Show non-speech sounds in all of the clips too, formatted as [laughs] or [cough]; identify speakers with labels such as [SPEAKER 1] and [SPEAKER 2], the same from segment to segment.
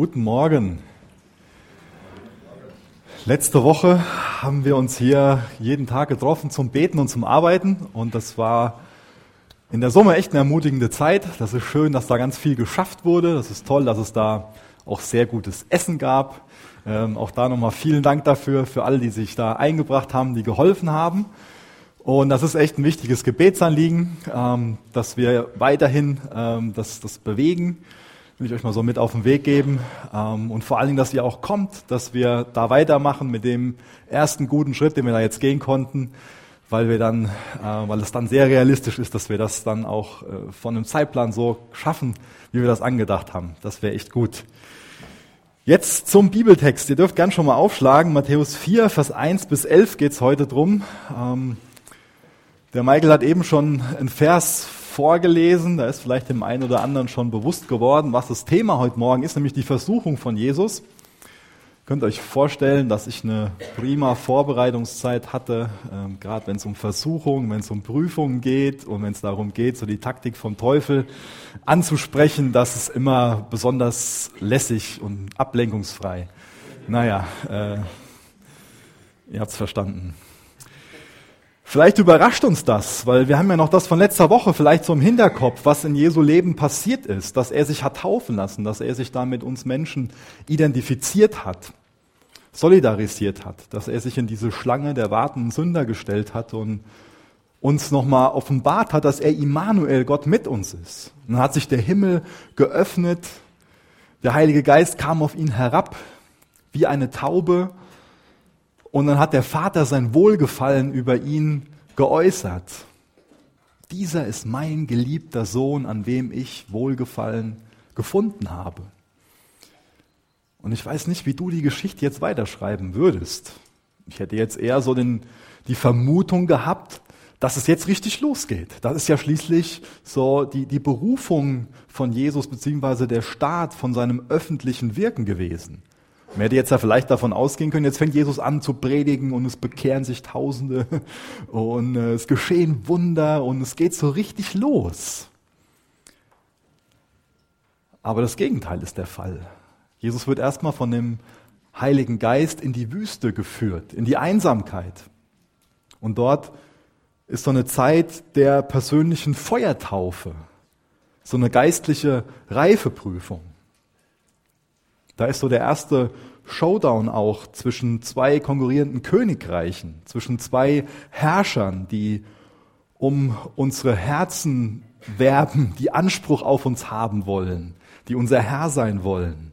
[SPEAKER 1] Guten Morgen. Letzte Woche haben wir uns hier jeden Tag getroffen zum Beten und zum Arbeiten und das war in der Summe echt eine ermutigende Zeit. Das ist schön, dass da ganz viel geschafft wurde. Das ist toll, dass es da auch sehr gutes Essen gab. Ähm, auch da nochmal vielen Dank dafür, für alle, die sich da eingebracht haben, die geholfen haben. Und das ist echt ein wichtiges Gebetsanliegen, ähm, dass wir weiterhin ähm, das, das bewegen will ich euch mal so mit auf den Weg geben. Ähm, und vor allen Dingen, dass ihr auch kommt, dass wir da weitermachen mit dem ersten guten Schritt, den wir da jetzt gehen konnten, weil wir dann, äh, weil es dann sehr realistisch ist, dass wir das dann auch äh, von einem Zeitplan so schaffen, wie wir das angedacht haben. Das wäre echt gut. Jetzt zum Bibeltext. Ihr dürft gern schon mal aufschlagen. Matthäus 4, Vers 1 bis 11 geht's heute drum. Ähm, der Michael hat eben schon einen Vers vorgelesen. Da ist vielleicht dem einen oder anderen schon bewusst geworden, was das Thema heute Morgen ist, nämlich die Versuchung von Jesus. Ihr könnt euch vorstellen, dass ich eine prima Vorbereitungszeit hatte, ähm, gerade wenn es um Versuchungen, wenn es um Prüfungen geht und wenn es darum geht, so die Taktik vom Teufel anzusprechen, das ist immer besonders lässig und ablenkungsfrei. Naja, äh, ihr es verstanden. Vielleicht überrascht uns das, weil wir haben ja noch das von letzter Woche vielleicht so im Hinterkopf, was in Jesu Leben passiert ist, dass er sich hat taufen lassen, dass er sich da mit uns Menschen identifiziert hat, solidarisiert hat, dass er sich in diese Schlange der wartenden Sünder gestellt hat und uns nochmal offenbart hat, dass er Immanuel, Gott mit uns ist. Dann hat sich der Himmel geöffnet, der Heilige Geist kam auf ihn herab wie eine Taube und dann hat der Vater sein Wohlgefallen über ihn geäußert. Dieser ist mein geliebter Sohn, an wem ich Wohlgefallen gefunden habe. Und ich weiß nicht, wie du die Geschichte jetzt weiterschreiben würdest. Ich hätte jetzt eher so den, die Vermutung gehabt, dass es jetzt richtig losgeht. Das ist ja schließlich so die, die Berufung von Jesus beziehungsweise der Start von seinem öffentlichen Wirken gewesen. Man hätte jetzt ja vielleicht davon ausgehen können, jetzt fängt Jesus an zu predigen und es bekehren sich Tausende und äh, es geschehen Wunder und es geht so richtig los. Aber das Gegenteil ist der Fall. Jesus wird erstmal von dem Heiligen Geist in die Wüste geführt, in die Einsamkeit. Und dort ist so eine Zeit der persönlichen Feuertaufe, so eine geistliche Reifeprüfung. Da ist so der erste Showdown auch zwischen zwei konkurrierenden Königreichen, zwischen zwei Herrschern, die um unsere Herzen werben, die Anspruch auf uns haben wollen, die unser Herr sein wollen,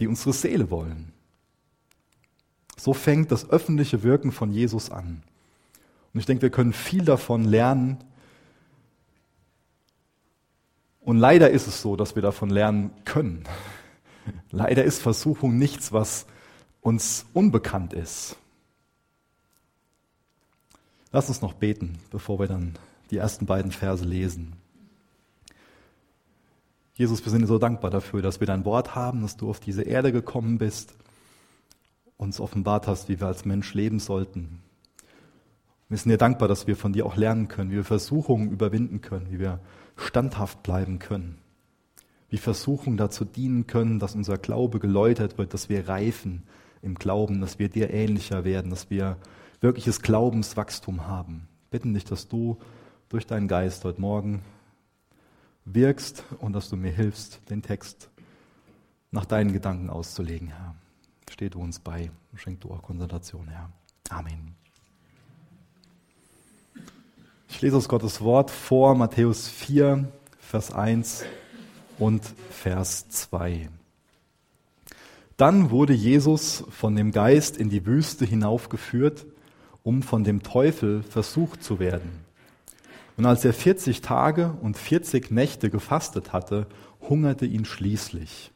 [SPEAKER 1] die unsere Seele wollen. So fängt das öffentliche Wirken von Jesus an. Und ich denke, wir können viel davon lernen. Und leider ist es so, dass wir davon lernen können. Leider ist Versuchung nichts, was uns unbekannt ist. Lass uns noch beten, bevor wir dann die ersten beiden Verse lesen. Jesus, wir sind dir so dankbar dafür, dass wir dein Wort haben, dass du auf diese Erde gekommen bist, uns offenbart hast, wie wir als Mensch leben sollten. Wir sind dir dankbar, dass wir von dir auch lernen können, wie wir Versuchungen überwinden können, wie wir standhaft bleiben können wie Versuchungen dazu dienen können, dass unser Glaube geläutert wird, dass wir reifen im Glauben, dass wir dir ähnlicher werden, dass wir wirkliches Glaubenswachstum haben. Bitten dich, dass du durch deinen Geist heute Morgen wirkst und dass du mir hilfst, den Text nach deinen Gedanken auszulegen, Herr. Steh du uns bei schenk du auch Konzentration, Herr. Amen. Ich lese aus Gottes Wort vor, Matthäus 4, Vers 1 und Vers 2. Dann wurde Jesus von dem Geist in die Wüste hinaufgeführt, um von dem Teufel versucht zu werden. Und als er 40 Tage und 40 Nächte gefastet hatte, hungerte ihn schließlich.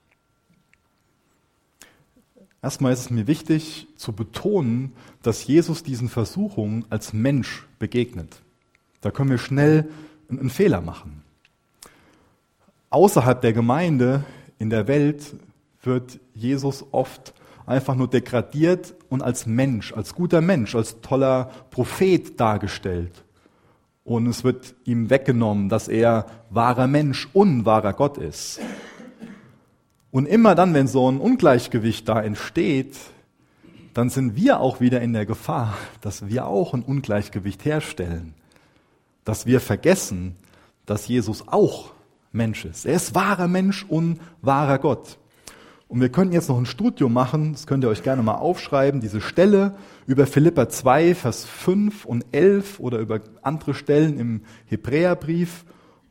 [SPEAKER 1] Erstmal ist es mir wichtig zu betonen, dass Jesus diesen Versuchungen als Mensch begegnet. Da können wir schnell einen Fehler machen außerhalb der Gemeinde, in der Welt, wird Jesus oft einfach nur degradiert und als Mensch, als guter Mensch, als toller Prophet dargestellt. Und es wird ihm weggenommen, dass er wahrer Mensch und wahrer Gott ist. Und immer dann, wenn so ein Ungleichgewicht da entsteht, dann sind wir auch wieder in der Gefahr, dass wir auch ein Ungleichgewicht herstellen. Dass wir vergessen, dass Jesus auch Mensch ist. Er ist wahrer Mensch und wahrer Gott. Und wir könnten jetzt noch ein Studium machen, das könnt ihr euch gerne mal aufschreiben, diese Stelle über Philippa 2, Vers 5 und 11 oder über andere Stellen im Hebräerbrief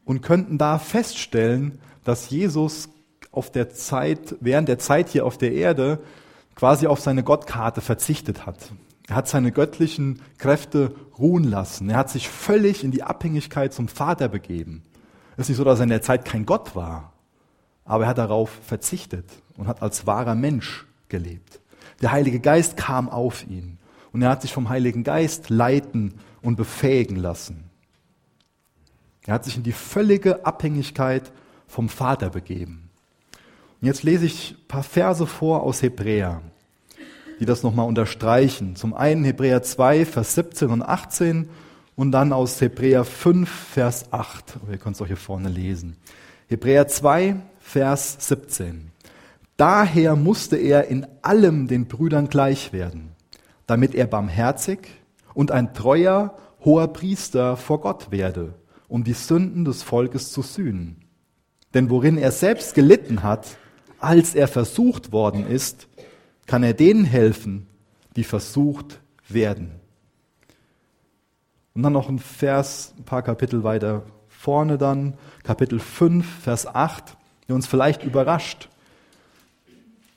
[SPEAKER 1] und könnten da feststellen, dass Jesus auf der Zeit, während der Zeit hier auf der Erde quasi auf seine Gottkarte verzichtet hat. Er hat seine göttlichen Kräfte ruhen lassen. Er hat sich völlig in die Abhängigkeit zum Vater begeben. Es ist nicht so, dass er in der Zeit kein Gott war, aber er hat darauf verzichtet und hat als wahrer Mensch gelebt. Der Heilige Geist kam auf ihn und er hat sich vom Heiligen Geist leiten und befähigen lassen. Er hat sich in die völlige Abhängigkeit vom Vater begeben. Und jetzt lese ich ein paar Verse vor aus Hebräer, die das nochmal unterstreichen. Zum einen Hebräer 2, Vers 17 und 18 und dann aus Hebräer 5, Vers 8. Ihr könnt es auch hier vorne lesen. Hebräer 2, Vers 17. Daher musste er in allem den Brüdern gleich werden, damit er barmherzig und ein treuer hoher Priester vor Gott werde, um die Sünden des Volkes zu sühnen. Denn worin er selbst gelitten hat, als er versucht worden ist, kann er denen helfen, die versucht werden. Und dann noch ein Vers, ein paar Kapitel weiter vorne dann, Kapitel 5, Vers 8, der uns vielleicht überrascht.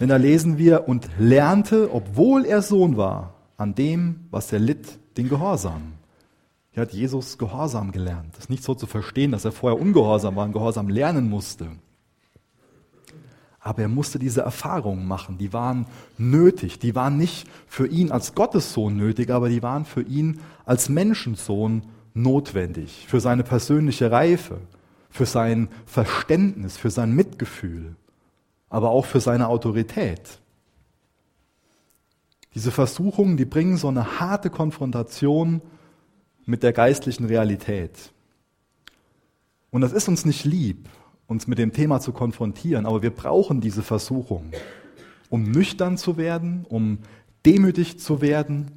[SPEAKER 1] Denn da lesen wir, und lernte, obwohl er Sohn war, an dem, was er litt, den Gehorsam. Hier hat Jesus Gehorsam gelernt. Das ist nicht so zu verstehen, dass er vorher ungehorsam war und Gehorsam lernen musste. Aber er musste diese Erfahrungen machen. Die waren nötig. Die waren nicht für ihn als Gottessohn nötig, aber die waren für ihn als Menschensohn notwendig. Für seine persönliche Reife, für sein Verständnis, für sein Mitgefühl aber auch für seine Autorität. Diese Versuchungen, die bringen so eine harte Konfrontation mit der geistlichen Realität. Und das ist uns nicht lieb, uns mit dem Thema zu konfrontieren, aber wir brauchen diese Versuchung, um nüchtern zu werden, um demütig zu werden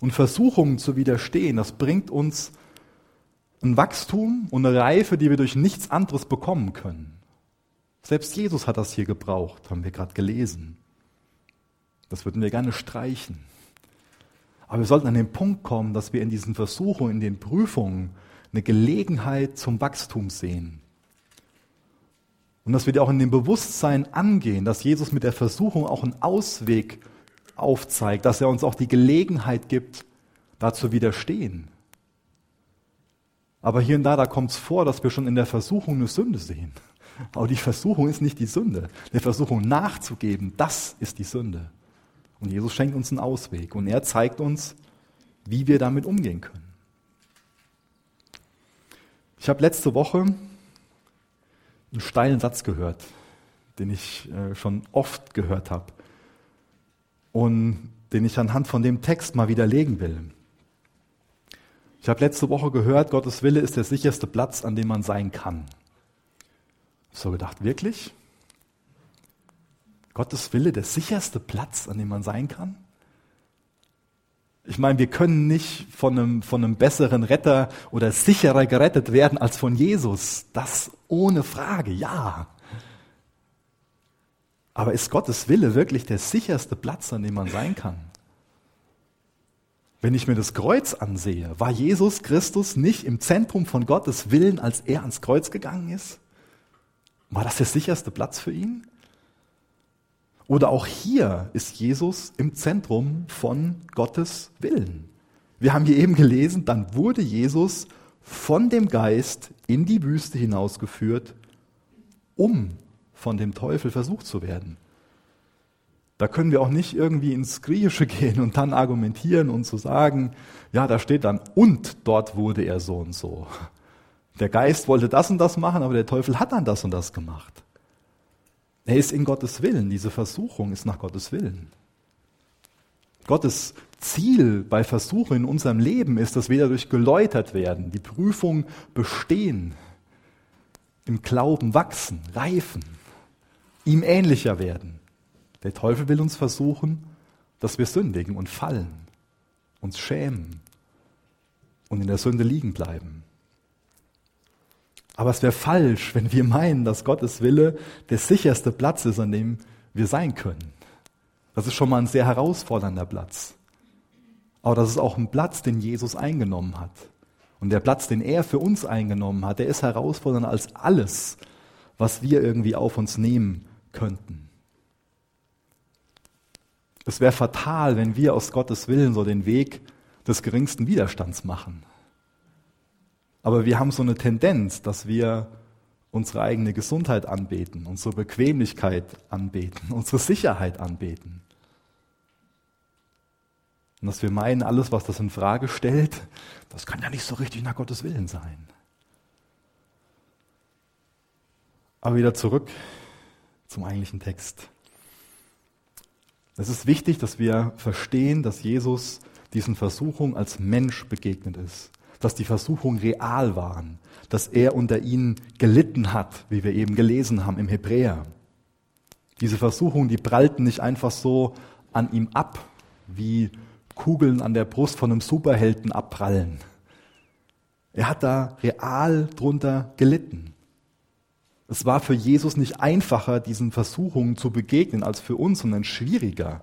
[SPEAKER 1] und Versuchungen zu widerstehen. Das bringt uns ein Wachstum und eine Reife, die wir durch nichts anderes bekommen können. Selbst Jesus hat das hier gebraucht, haben wir gerade gelesen. Das würden wir gerne streichen. Aber wir sollten an den Punkt kommen, dass wir in diesen Versuchungen, in den Prüfungen eine Gelegenheit zum Wachstum sehen. Und dass wir die auch in dem Bewusstsein angehen, dass Jesus mit der Versuchung auch einen Ausweg aufzeigt, dass er uns auch die Gelegenheit gibt, da zu widerstehen. Aber hier und da, da kommt es vor, dass wir schon in der Versuchung eine Sünde sehen. Aber die Versuchung ist nicht die Sünde. Der Versuchung nachzugeben, das ist die Sünde. Und Jesus schenkt uns einen Ausweg und er zeigt uns, wie wir damit umgehen können. Ich habe letzte Woche einen steilen Satz gehört, den ich äh, schon oft gehört habe und den ich anhand von dem Text mal widerlegen will. Ich habe letzte Woche gehört, Gottes Wille ist der sicherste Platz, an dem man sein kann. So gedacht, wirklich? Gottes Wille der sicherste Platz, an dem man sein kann? Ich meine, wir können nicht von einem, von einem besseren Retter oder sicherer gerettet werden als von Jesus. Das ohne Frage, ja. Aber ist Gottes Wille wirklich der sicherste Platz, an dem man sein kann? Wenn ich mir das Kreuz ansehe, war Jesus Christus nicht im Zentrum von Gottes Willen, als er ans Kreuz gegangen ist? War das der sicherste Platz für ihn? Oder auch hier ist Jesus im Zentrum von Gottes Willen. Wir haben hier eben gelesen, dann wurde Jesus von dem Geist in die Wüste hinausgeführt, um von dem Teufel versucht zu werden. Da können wir auch nicht irgendwie ins Griechische [laughs] gehen und dann argumentieren und zu so sagen, ja, da steht dann, und dort wurde er so und so. Der Geist wollte das und das machen, aber der Teufel hat dann das und das gemacht. Er ist in Gottes Willen. Diese Versuchung ist nach Gottes Willen. Gottes Ziel bei Versuchen in unserem Leben ist, dass wir dadurch geläutert werden, die Prüfung bestehen, im Glauben wachsen, reifen. ihm ähnlicher werden. Der Teufel will uns versuchen, dass wir sündigen und fallen, uns schämen und in der Sünde liegen bleiben. Aber es wäre falsch, wenn wir meinen, dass Gottes Wille der sicherste Platz ist, an dem wir sein können. Das ist schon mal ein sehr herausfordernder Platz. Aber das ist auch ein Platz, den Jesus eingenommen hat. Und der Platz, den er für uns eingenommen hat, der ist herausfordernder als alles, was wir irgendwie auf uns nehmen könnten. Es wäre fatal, wenn wir aus Gottes Willen so den Weg des geringsten Widerstands machen. Aber wir haben so eine Tendenz, dass wir unsere eigene Gesundheit anbeten, unsere Bequemlichkeit anbeten, unsere Sicherheit anbeten. Und dass wir meinen, alles, was das in Frage stellt, das kann ja nicht so richtig nach Gottes Willen sein. Aber wieder zurück zum eigentlichen Text. Es ist wichtig, dass wir verstehen, dass Jesus diesen Versuchungen als Mensch begegnet ist dass die Versuchungen real waren, dass er unter ihnen gelitten hat, wie wir eben gelesen haben im Hebräer. Diese Versuchungen, die prallten nicht einfach so an ihm ab, wie Kugeln an der Brust von einem Superhelden abprallen. Er hat da real drunter gelitten. Es war für Jesus nicht einfacher, diesen Versuchungen zu begegnen, als für uns, sondern schwieriger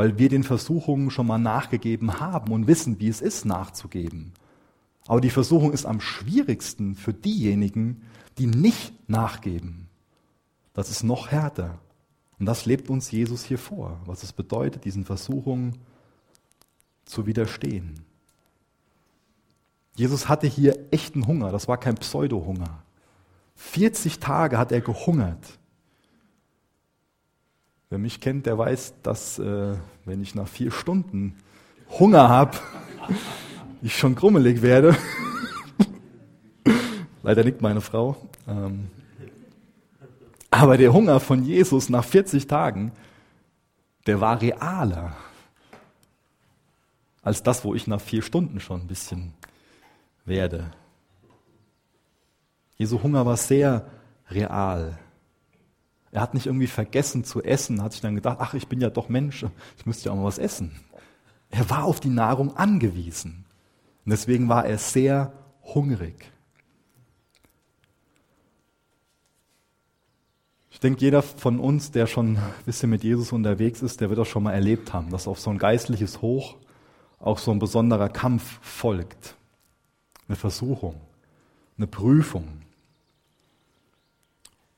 [SPEAKER 1] weil wir den Versuchungen schon mal nachgegeben haben und wissen, wie es ist, nachzugeben. Aber die Versuchung ist am schwierigsten für diejenigen, die nicht nachgeben. Das ist noch härter. Und das lebt uns Jesus hier vor, was es bedeutet, diesen Versuchungen zu widerstehen. Jesus hatte hier echten Hunger, das war kein Pseudo-Hunger. 40 Tage hat er gehungert. Wer mich kennt, der weiß, dass äh, wenn ich nach vier Stunden Hunger habe, [laughs] ich schon krummelig werde. [laughs] Leider nickt meine Frau. Ähm, aber der Hunger von Jesus nach 40 Tagen, der war realer als das, wo ich nach vier Stunden schon ein bisschen werde. Jesu Hunger war sehr real. Er hat nicht irgendwie vergessen zu essen, hat sich dann gedacht, ach, ich bin ja doch Mensch, ich müsste ja auch mal was essen. Er war auf die Nahrung angewiesen. Und deswegen war er sehr hungrig. Ich denke, jeder von uns, der schon ein bisschen mit Jesus unterwegs ist, der wird das schon mal erlebt haben, dass auf so ein geistliches Hoch auch so ein besonderer Kampf folgt. Eine Versuchung, eine Prüfung.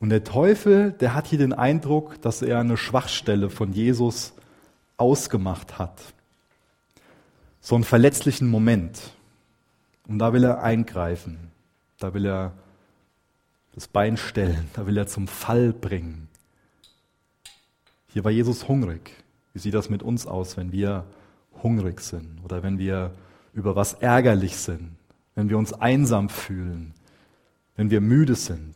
[SPEAKER 1] Und der Teufel, der hat hier den Eindruck, dass er eine Schwachstelle von Jesus ausgemacht hat. So einen verletzlichen Moment. Und da will er eingreifen. Da will er das Bein stellen. Da will er zum Fall bringen. Hier war Jesus hungrig. Wie sieht das mit uns aus, wenn wir hungrig sind oder wenn wir über was ärgerlich sind, wenn wir uns einsam fühlen, wenn wir müde sind?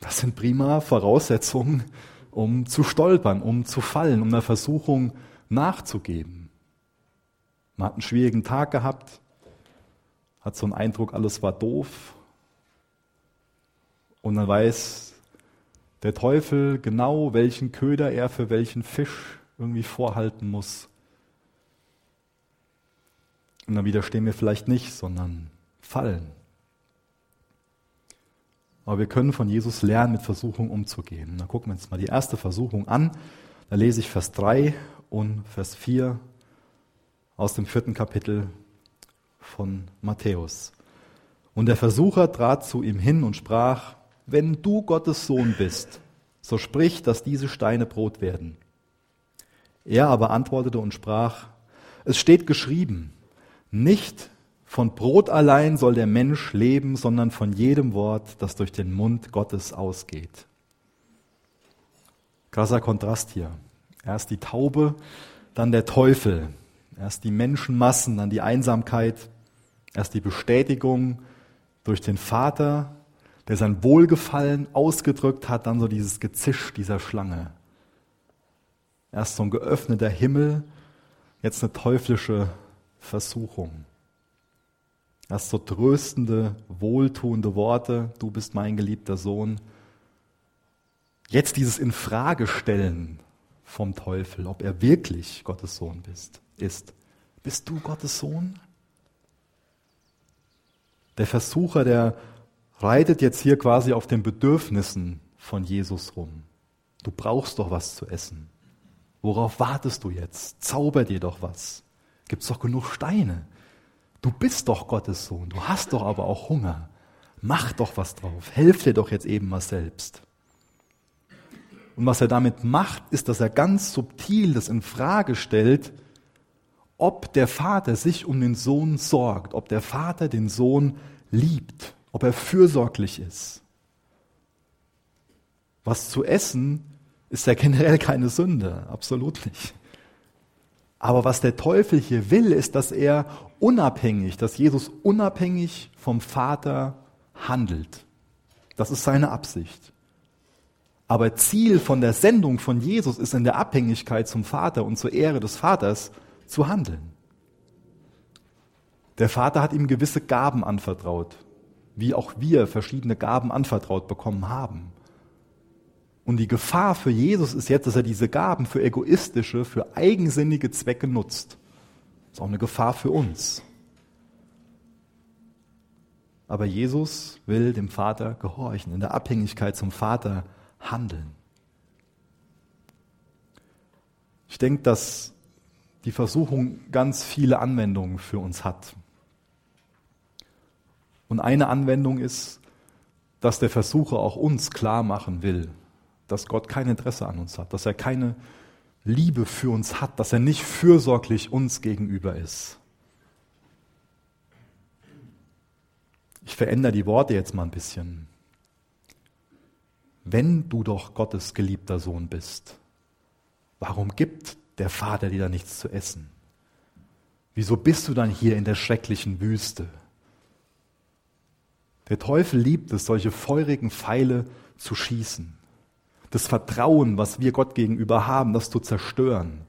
[SPEAKER 1] Das sind prima Voraussetzungen, um zu stolpern, um zu fallen, um einer Versuchung nachzugeben. Man hat einen schwierigen Tag gehabt, hat so einen Eindruck, alles war doof. Und dann weiß der Teufel genau, welchen Köder er für welchen Fisch irgendwie vorhalten muss. Und dann widerstehen wir vielleicht nicht, sondern fallen. Aber wir können von Jesus lernen, mit Versuchung umzugehen. Dann gucken wir uns mal die erste Versuchung an. Da lese ich Vers 3 und Vers 4 aus dem vierten Kapitel von Matthäus. Und der Versucher trat zu ihm hin und sprach, wenn du Gottes Sohn bist, so sprich, dass diese Steine Brot werden. Er aber antwortete und sprach, es steht geschrieben, nicht von Brot allein soll der Mensch leben, sondern von jedem Wort, das durch den Mund Gottes ausgeht. Krasser Kontrast hier. Erst die Taube, dann der Teufel. Erst die Menschenmassen, dann die Einsamkeit. Erst die Bestätigung durch den Vater, der sein Wohlgefallen ausgedrückt hat, dann so dieses Gezisch dieser Schlange. Erst so ein geöffneter Himmel, jetzt eine teuflische Versuchung. Erst so tröstende, wohltuende Worte, du bist mein geliebter Sohn. Jetzt dieses Infragestellen vom Teufel, ob er wirklich Gottes Sohn bist, ist. Bist du Gottes Sohn? Der Versucher, der reitet jetzt hier quasi auf den Bedürfnissen von Jesus rum. Du brauchst doch was zu essen. Worauf wartest du jetzt? Zauber dir doch was. Gibt's doch genug Steine. Du bist doch Gottes Sohn. Du hast doch aber auch Hunger. Mach doch was drauf. Helf dir doch jetzt eben mal selbst. Und was er damit macht, ist, dass er ganz subtil das in Frage stellt, ob der Vater sich um den Sohn sorgt, ob der Vater den Sohn liebt, ob er fürsorglich ist. Was zu essen ist ja generell keine Sünde, absolut nicht. Aber was der Teufel hier will, ist, dass er unabhängig, dass Jesus unabhängig vom Vater handelt. Das ist seine Absicht. Aber Ziel von der Sendung von Jesus ist in der Abhängigkeit zum Vater und zur Ehre des Vaters zu handeln. Der Vater hat ihm gewisse Gaben anvertraut, wie auch wir verschiedene Gaben anvertraut bekommen haben. Und die Gefahr für Jesus ist jetzt, dass er diese Gaben für egoistische, für eigensinnige Zwecke nutzt. Das ist auch eine Gefahr für uns. Aber Jesus will dem Vater gehorchen, in der Abhängigkeit zum Vater handeln. Ich denke, dass die Versuchung ganz viele Anwendungen für uns hat. Und eine Anwendung ist, dass der Versucher auch uns klar machen will, dass Gott kein Interesse an uns hat, dass er keine Liebe für uns hat, dass er nicht fürsorglich uns gegenüber ist. Ich verändere die Worte jetzt mal ein bisschen. Wenn du doch Gottes geliebter Sohn bist, warum gibt der Vater dir da nichts zu essen? Wieso bist du dann hier in der schrecklichen Wüste? Der Teufel liebt es, solche feurigen Pfeile zu schießen das Vertrauen, was wir Gott gegenüber haben, das zu zerstören.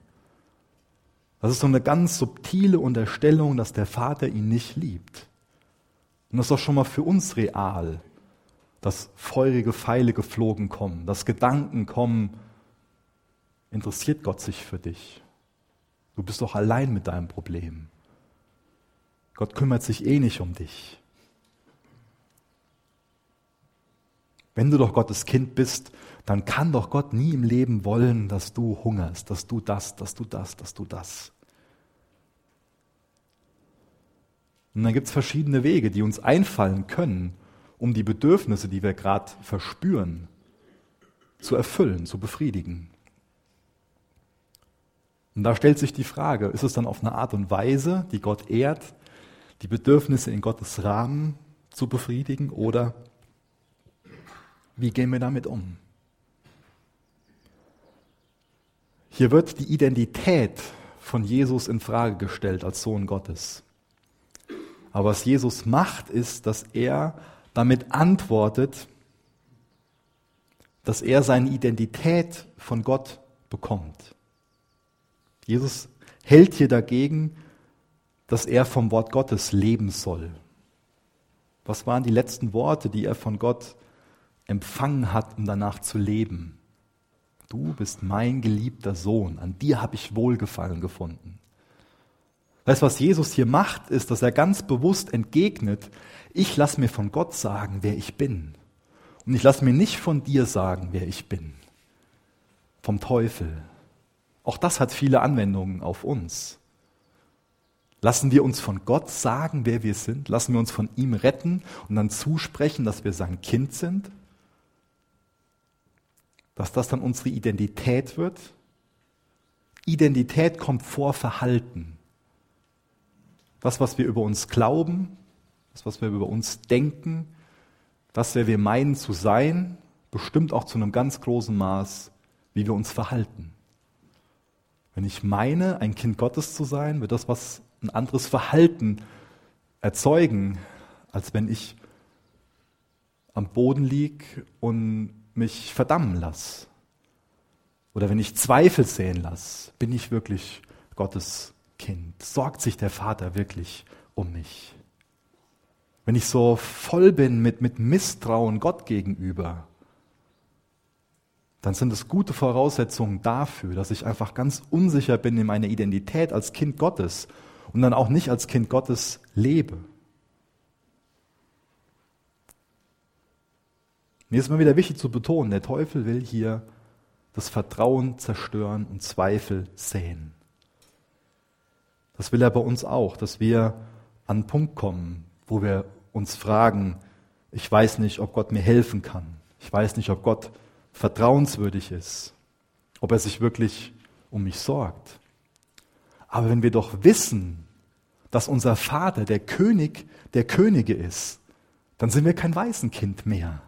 [SPEAKER 1] Das ist so eine ganz subtile Unterstellung, dass der Vater ihn nicht liebt. Und das ist doch schon mal für uns real, dass feurige Pfeile geflogen kommen, dass Gedanken kommen, interessiert Gott sich für dich? Du bist doch allein mit deinem Problem. Gott kümmert sich eh nicht um dich. Wenn du doch Gottes Kind bist, dann kann doch Gott nie im Leben wollen, dass du hungerst, dass du das, dass du das, dass du das. Und dann gibt es verschiedene Wege, die uns einfallen können, um die Bedürfnisse, die wir gerade verspüren, zu erfüllen, zu befriedigen. Und da stellt sich die Frage, ist es dann auf eine Art und Weise, die Gott ehrt, die Bedürfnisse in Gottes Rahmen zu befriedigen oder wie gehen wir damit um? Hier wird die Identität von Jesus in Frage gestellt als Sohn Gottes. Aber was Jesus macht, ist, dass er damit antwortet, dass er seine Identität von Gott bekommt. Jesus hält hier dagegen, dass er vom Wort Gottes leben soll. Was waren die letzten Worte, die er von Gott empfangen hat, um danach zu leben. Du bist mein geliebter Sohn, an dir habe ich Wohlgefallen gefunden. Weißt was Jesus hier macht, ist, dass er ganz bewusst entgegnet, ich lasse mir von Gott sagen, wer ich bin. Und ich lasse mir nicht von dir sagen, wer ich bin. Vom Teufel. Auch das hat viele Anwendungen auf uns. Lassen wir uns von Gott sagen, wer wir sind? Lassen wir uns von ihm retten und dann zusprechen, dass wir sein Kind sind? Dass das dann unsere Identität wird. Identität kommt vor Verhalten. Das, was wir über uns glauben, das, was wir über uns denken, das, wer wir meinen zu sein, bestimmt auch zu einem ganz großen Maß, wie wir uns verhalten. Wenn ich meine, ein Kind Gottes zu sein, wird das was ein anderes Verhalten erzeugen, als wenn ich am Boden liege und mich verdammen lasse oder wenn ich Zweifel sehen lasse, bin ich wirklich Gottes Kind? Sorgt sich der Vater wirklich um mich? Wenn ich so voll bin mit, mit Misstrauen Gott gegenüber, dann sind es gute Voraussetzungen dafür, dass ich einfach ganz unsicher bin in meiner Identität als Kind Gottes und dann auch nicht als Kind Gottes lebe. Mir ist immer wieder wichtig zu betonen, der Teufel will hier das Vertrauen zerstören und Zweifel säen. Das will er bei uns auch, dass wir an einen Punkt kommen, wo wir uns fragen, ich weiß nicht, ob Gott mir helfen kann. Ich weiß nicht, ob Gott vertrauenswürdig ist, ob er sich wirklich um mich sorgt. Aber wenn wir doch wissen, dass unser Vater der König der Könige ist, dann sind wir kein Waisenkind mehr.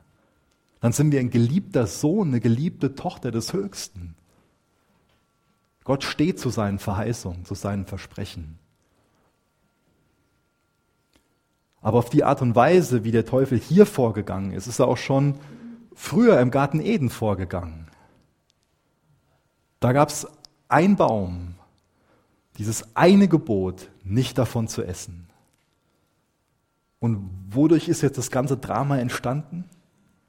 [SPEAKER 1] Dann sind wir ein geliebter Sohn, eine geliebte Tochter des Höchsten. Gott steht zu seinen Verheißungen, zu seinen Versprechen. Aber auf die Art und Weise, wie der Teufel hier vorgegangen ist, ist er auch schon früher im Garten Eden vorgegangen. Da gab es ein Baum, dieses eine Gebot, nicht davon zu essen. Und wodurch ist jetzt das ganze Drama entstanden?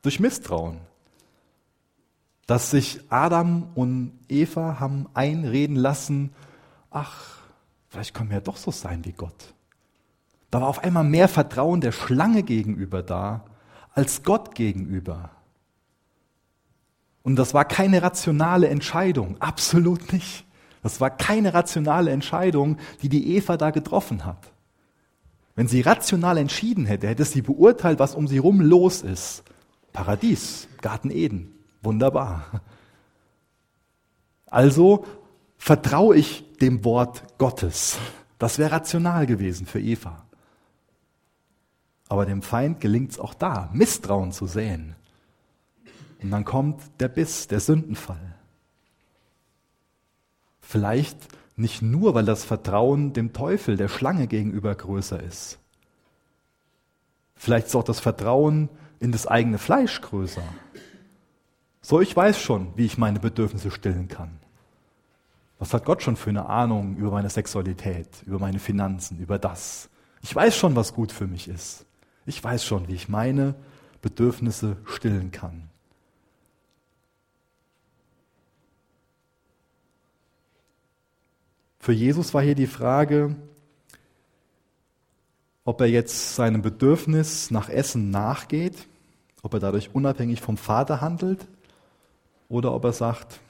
[SPEAKER 1] Durch Misstrauen. Dass sich Adam und Eva haben einreden lassen, ach, vielleicht können wir ja doch so sein wie Gott. Da war auf einmal mehr Vertrauen der Schlange gegenüber da, als Gott gegenüber. Und das war keine rationale Entscheidung, absolut nicht. Das war keine rationale Entscheidung, die die Eva da getroffen hat. Wenn sie rational entschieden hätte, hätte sie beurteilt, was um sie rum los ist. Paradies, Garten Eden, wunderbar. Also vertraue ich dem Wort Gottes. Das wäre rational gewesen für Eva. Aber dem Feind gelingt es auch da, Misstrauen zu säen. Und dann kommt der Biss, der Sündenfall. Vielleicht nicht nur, weil das Vertrauen dem Teufel, der Schlange gegenüber größer ist. Vielleicht ist auch das Vertrauen in das eigene Fleisch größer. So, ich weiß schon, wie ich meine Bedürfnisse stillen kann. Was hat Gott schon für eine Ahnung über meine Sexualität, über meine Finanzen, über das? Ich weiß schon, was gut für mich ist. Ich weiß schon, wie ich meine Bedürfnisse stillen kann. Für Jesus war hier die Frage, ob er jetzt seinem Bedürfnis nach Essen nachgeht, ob er dadurch unabhängig vom Vater handelt oder ob er sagt,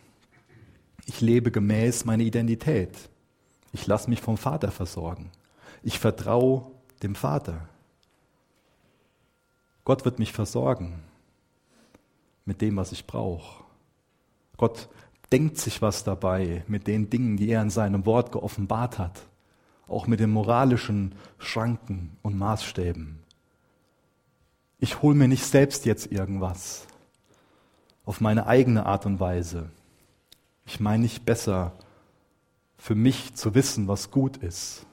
[SPEAKER 1] ich lebe gemäß meiner Identität. Ich lasse mich vom Vater versorgen. Ich vertraue dem Vater. Gott wird mich versorgen mit dem, was ich brauche. Gott denkt sich was dabei mit den Dingen, die er in seinem Wort geoffenbart hat, auch mit den moralischen Schranken und Maßstäben. Ich hole mir nicht selbst jetzt irgendwas auf meine eigene Art und Weise. Ich meine nicht besser für mich zu wissen, was gut ist.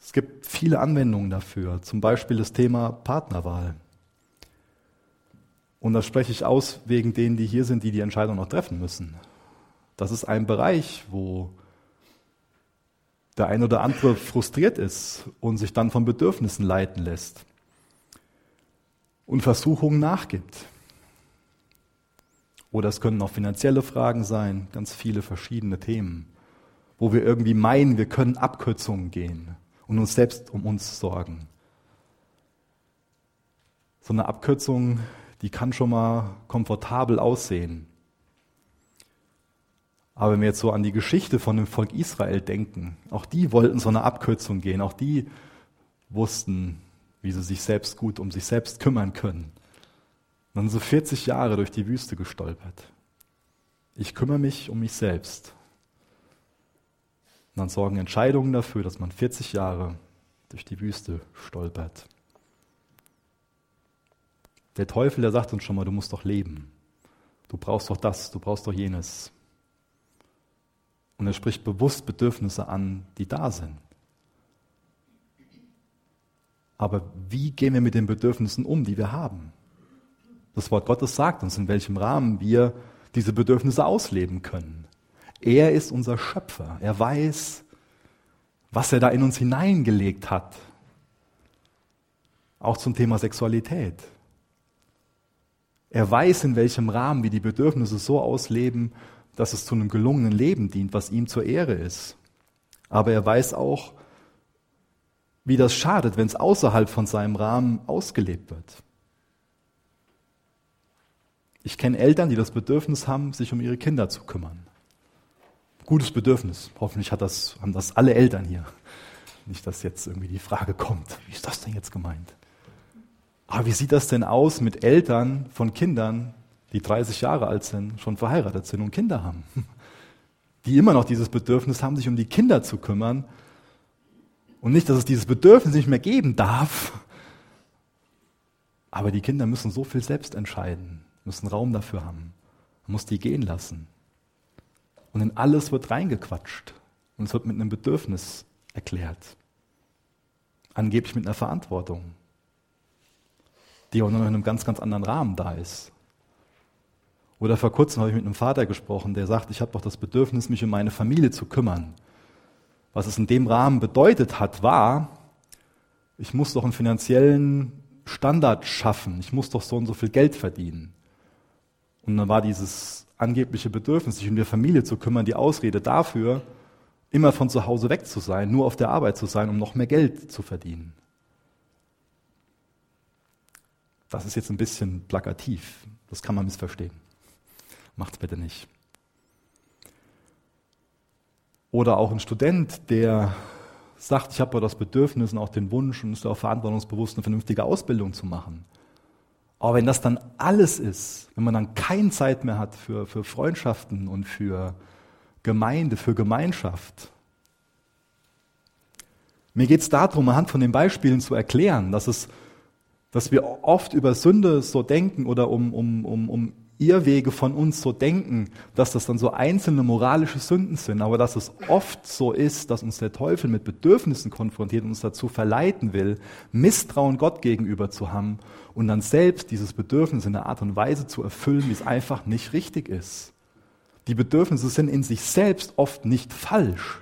[SPEAKER 1] Es gibt viele Anwendungen dafür, zum Beispiel das Thema Partnerwahl. Und das spreche ich aus wegen denen, die hier sind, die die Entscheidung noch treffen müssen. Das ist ein Bereich, wo der ein oder andere frustriert ist und sich dann von Bedürfnissen leiten lässt und Versuchungen nachgibt. Oder es können auch finanzielle Fragen sein, ganz viele verschiedene Themen, wo wir irgendwie meinen, wir können Abkürzungen gehen und uns selbst um uns sorgen. So eine Abkürzung, die kann schon mal komfortabel aussehen. Aber wenn wir jetzt so an die Geschichte von dem Volk Israel denken, auch die wollten so eine Abkürzung gehen, auch die wussten, wie sie sich selbst gut um sich selbst kümmern können. Und dann so 40 Jahre durch die Wüste gestolpert. Ich kümmere mich um mich selbst. Und dann sorgen Entscheidungen dafür, dass man 40 Jahre durch die Wüste stolpert. Der Teufel, der sagt uns schon mal, du musst doch leben. Du brauchst doch das, du brauchst doch jenes. Und er spricht bewusst Bedürfnisse an, die da sind. Aber wie gehen wir mit den Bedürfnissen um, die wir haben? Das Wort Gottes sagt uns, in welchem Rahmen wir diese Bedürfnisse ausleben können. Er ist unser Schöpfer. Er weiß, was er da in uns hineingelegt hat. Auch zum Thema Sexualität. Er weiß, in welchem Rahmen wir die Bedürfnisse so ausleben, dass es zu einem gelungenen Leben dient, was ihm zur Ehre ist. Aber er weiß auch, wie das schadet, wenn es außerhalb von seinem Rahmen ausgelebt wird. Ich kenne Eltern, die das Bedürfnis haben, sich um ihre Kinder zu kümmern. Gutes Bedürfnis. Hoffentlich hat das, haben das alle Eltern hier. Nicht, dass jetzt irgendwie die Frage kommt, wie ist das denn jetzt gemeint? Aber wie sieht das denn aus mit Eltern von Kindern, die 30 Jahre alt sind, schon verheiratet sind und Kinder haben? [laughs] Die immer noch dieses Bedürfnis haben, sich um die Kinder zu kümmern. Und nicht, dass es dieses Bedürfnis nicht mehr geben darf. Aber die Kinder müssen so viel selbst entscheiden müssen Raum dafür haben. Man muss die gehen lassen. Und in alles wird reingequatscht. Und es wird mit einem Bedürfnis erklärt. Angeblich mit einer Verantwortung, die auch noch in einem ganz, ganz anderen Rahmen da ist. Oder vor kurzem habe ich mit einem Vater gesprochen, der sagt, ich habe doch das Bedürfnis, mich um meine Familie zu kümmern. Was es in dem Rahmen bedeutet hat, war, ich muss doch einen finanziellen Standard schaffen, ich muss doch so und so viel Geld verdienen. Und dann war dieses angebliche Bedürfnis, sich um die Familie zu kümmern, die Ausrede dafür, immer von zu Hause weg zu sein, nur auf der Arbeit zu sein, um noch mehr Geld zu verdienen. Das ist jetzt ein bisschen plakativ. Das kann man missverstehen. Macht's bitte nicht. Oder auch ein Student, der sagt, ich habe das Bedürfnis und auch den Wunsch und ist auch verantwortungsbewusst, eine vernünftige Ausbildung zu machen. Aber wenn das dann alles ist, wenn man dann keine Zeit mehr hat für, für Freundschaften und für Gemeinde, für Gemeinschaft, mir geht es darum, anhand von den Beispielen zu erklären, dass, es, dass wir oft über Sünde so denken oder um, um, um, um Irrwege von uns so denken, dass das dann so einzelne moralische Sünden sind, aber dass es oft so ist, dass uns der Teufel mit Bedürfnissen konfrontiert und uns dazu verleiten will, Misstrauen Gott gegenüber zu haben und dann selbst dieses Bedürfnis in einer Art und Weise zu erfüllen, wie es einfach nicht richtig ist. Die Bedürfnisse sind in sich selbst oft nicht falsch,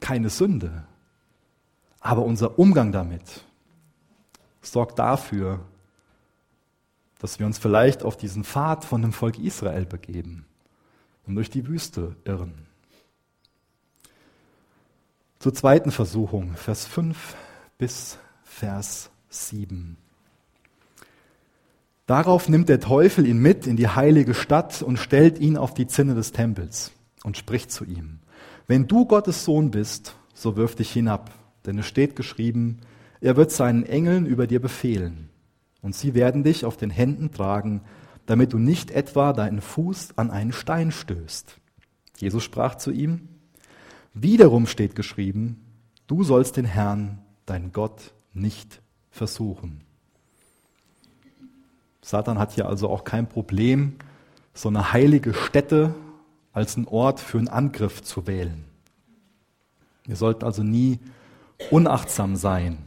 [SPEAKER 1] keine Sünde, aber unser Umgang damit sorgt dafür, dass wir uns vielleicht auf diesen Pfad von dem Volk Israel begeben und durch die Wüste irren. Zur zweiten Versuchung, Vers 5 bis Vers 7. Darauf nimmt der Teufel ihn mit in die heilige Stadt und stellt ihn auf die Zinne des Tempels und spricht zu ihm, wenn du Gottes Sohn bist, so wirf dich hinab, denn es steht geschrieben, er wird seinen Engeln über dir befehlen und sie werden dich auf den Händen tragen, damit du nicht etwa deinen Fuß an einen Stein stößt. Jesus sprach zu ihm, wiederum steht geschrieben, du sollst den Herrn, dein Gott, nicht versuchen. Satan hat hier also auch kein Problem, so eine heilige Stätte als einen Ort für einen Angriff zu wählen. Wir sollten also nie unachtsam sein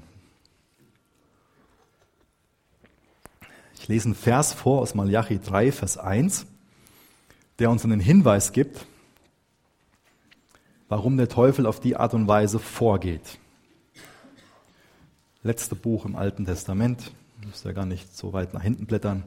[SPEAKER 1] lese einen Vers vor aus Malachi 3, Vers 1, der uns einen Hinweis gibt, warum der Teufel auf die Art und Weise vorgeht. Letzte Buch im Alten Testament, muss ja gar nicht so weit nach hinten blättern.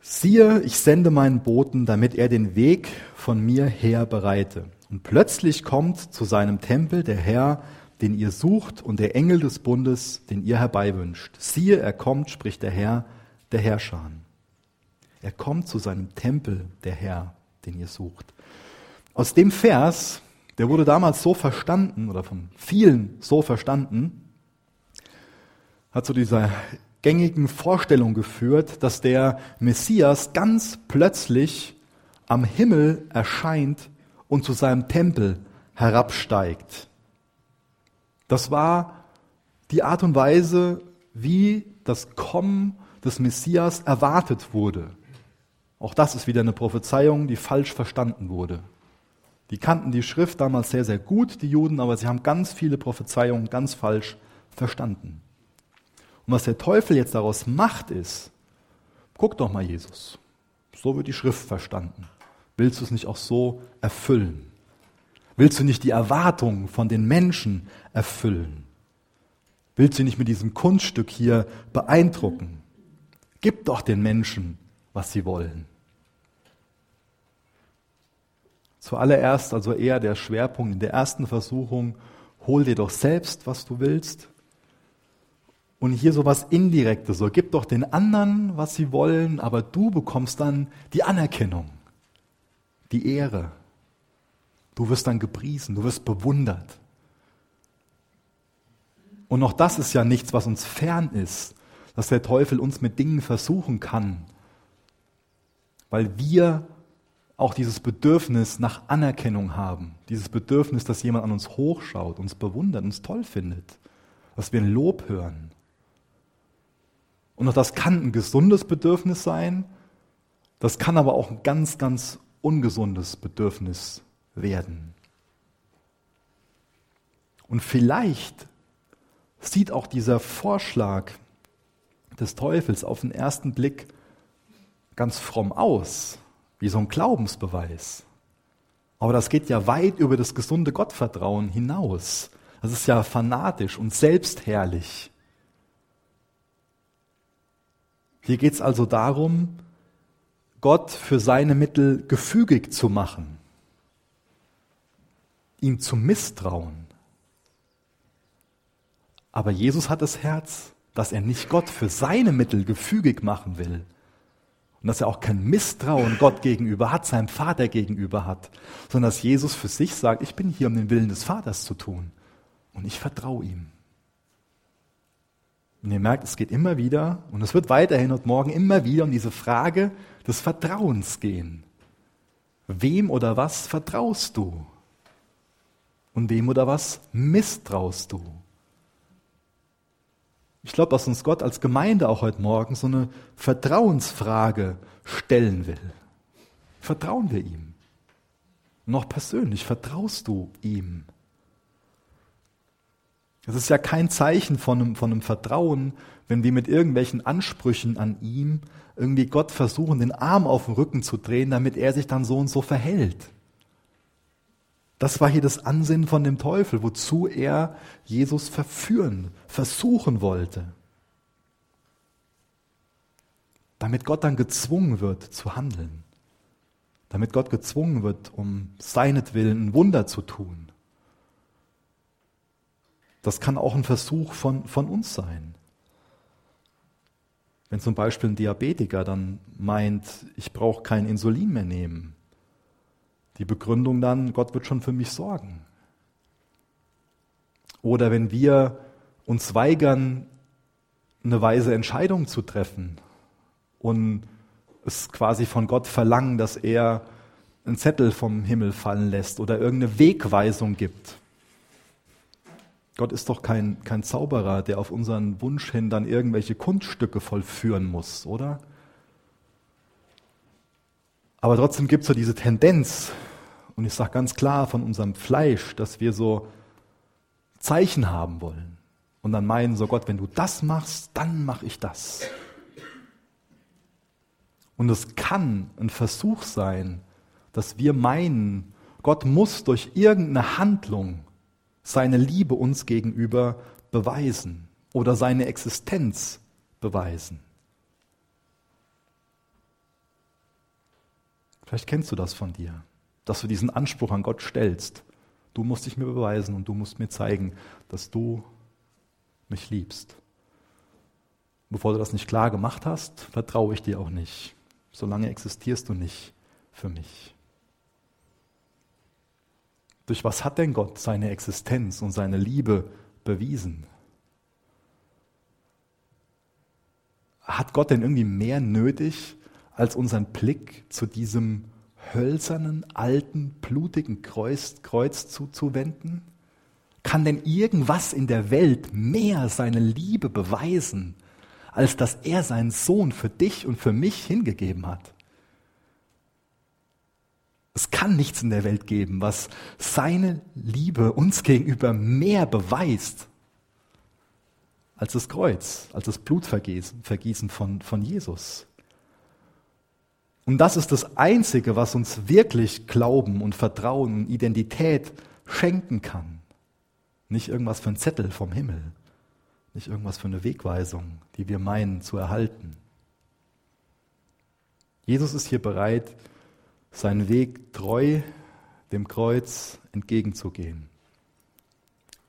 [SPEAKER 1] Siehe, ich sende meinen Boten, damit er den Weg von mir her bereite. Und plötzlich kommt zu seinem Tempel der Herr, den ihr sucht, und der Engel des Bundes, den ihr herbeiwünscht. Siehe, er kommt, spricht der Herr, der Herrscher. Er kommt zu seinem Tempel, der Herr, den ihr sucht. Aus dem Vers, der wurde damals so verstanden oder von vielen so verstanden, hat zu dieser gängigen Vorstellung geführt, dass der Messias ganz plötzlich am Himmel erscheint und zu seinem Tempel herabsteigt. Das war die Art und Weise, wie das Kommen des Messias erwartet wurde. Auch das ist wieder eine Prophezeiung, die falsch verstanden wurde. Die kannten die Schrift damals sehr, sehr gut, die Juden, aber sie haben ganz viele Prophezeiungen ganz falsch verstanden. Und was der Teufel jetzt daraus macht, ist, guck doch mal Jesus, so wird die Schrift verstanden. Willst du es nicht auch so erfüllen? Willst du nicht die Erwartungen von den Menschen erfüllen? Willst du nicht mit diesem Kunststück hier beeindrucken? Gib doch den Menschen, was sie wollen. Zuallererst also eher der Schwerpunkt in der ersten Versuchung, hol dir doch selbst, was du willst. Und hier so was Indirektes, so gib doch den anderen, was sie wollen, aber du bekommst dann die Anerkennung, die Ehre. Du wirst dann gepriesen, du wirst bewundert. Und auch das ist ja nichts, was uns fern ist, dass der Teufel uns mit Dingen versuchen kann, weil wir auch dieses Bedürfnis nach Anerkennung haben, dieses Bedürfnis, dass jemand an uns hochschaut, uns bewundert, uns toll findet, dass wir ein Lob hören. Und auch das kann ein gesundes Bedürfnis sein, das kann aber auch ein ganz, ganz ungesundes Bedürfnis werden. Und vielleicht sieht auch dieser Vorschlag des Teufels auf den ersten Blick ganz fromm aus, wie so ein Glaubensbeweis. Aber das geht ja weit über das gesunde Gottvertrauen hinaus. Das ist ja fanatisch und selbstherrlich. Hier geht es also darum, Gott für seine Mittel gefügig zu machen, ihm zu misstrauen. Aber Jesus hat das Herz, dass er nicht Gott für seine Mittel gefügig machen will. Und dass er auch kein Misstrauen Gott gegenüber hat, seinem Vater gegenüber hat, sondern dass Jesus für sich sagt, ich bin hier, um den Willen des Vaters zu tun. Und ich vertraue ihm. Und ihr merkt, es geht immer wieder, und es wird weiterhin und morgen immer wieder um diese Frage des Vertrauens gehen. Wem oder was vertraust du? Und wem oder was misstraust du? Ich glaube, dass uns Gott als Gemeinde auch heute Morgen so eine Vertrauensfrage stellen will. Vertrauen wir ihm? Noch persönlich, vertraust du ihm? Es ist ja kein Zeichen von einem, von einem Vertrauen, wenn wir mit irgendwelchen Ansprüchen an ihm irgendwie Gott versuchen, den Arm auf den Rücken zu drehen, damit er sich dann so und so verhält. Das war hier das Ansinnen von dem Teufel, wozu er Jesus verführen, versuchen wollte. Damit Gott dann gezwungen wird zu handeln. Damit Gott gezwungen wird, um seinetwillen ein Wunder zu tun. Das kann auch ein Versuch von, von uns sein. Wenn zum Beispiel ein Diabetiker dann meint, ich brauche kein Insulin mehr nehmen, die Begründung dann, Gott wird schon für mich sorgen. Oder wenn wir uns weigern, eine weise Entscheidung zu treffen und es quasi von Gott verlangen, dass er einen Zettel vom Himmel fallen lässt oder irgendeine Wegweisung gibt. Gott ist doch kein, kein Zauberer, der auf unseren Wunsch hin dann irgendwelche Kunststücke vollführen muss, oder? Aber trotzdem gibt es so diese Tendenz, und ich sage ganz klar von unserem Fleisch, dass wir so Zeichen haben wollen. Und dann meinen so Gott, wenn du das machst, dann mache ich das. Und es kann ein Versuch sein, dass wir meinen, Gott muss durch irgendeine Handlung seine Liebe uns gegenüber beweisen oder seine Existenz beweisen. Vielleicht kennst du das von dir dass du diesen Anspruch an Gott stellst. Du musst dich mir beweisen und du musst mir zeigen, dass du mich liebst. Bevor du das nicht klar gemacht hast, vertraue ich dir auch nicht. Solange existierst du nicht für mich. Durch was hat denn Gott seine Existenz und seine Liebe bewiesen? Hat Gott denn irgendwie mehr nötig, als unseren Blick zu diesem hölzernen, alten, blutigen Kreuz, Kreuz zuzuwenden? Kann denn irgendwas in der Welt mehr seine Liebe beweisen, als dass er seinen Sohn für dich und für mich hingegeben hat? Es kann nichts in der Welt geben, was seine Liebe uns gegenüber mehr beweist als das Kreuz, als das Blutvergießen von, von Jesus. Und das ist das Einzige, was uns wirklich Glauben und Vertrauen und Identität schenken kann. Nicht irgendwas für ein Zettel vom Himmel. nicht irgendwas für eine Wegweisung, die wir meinen zu erhalten. Jesus ist hier bereit, seinen Weg treu dem Kreuz entgegenzugehen.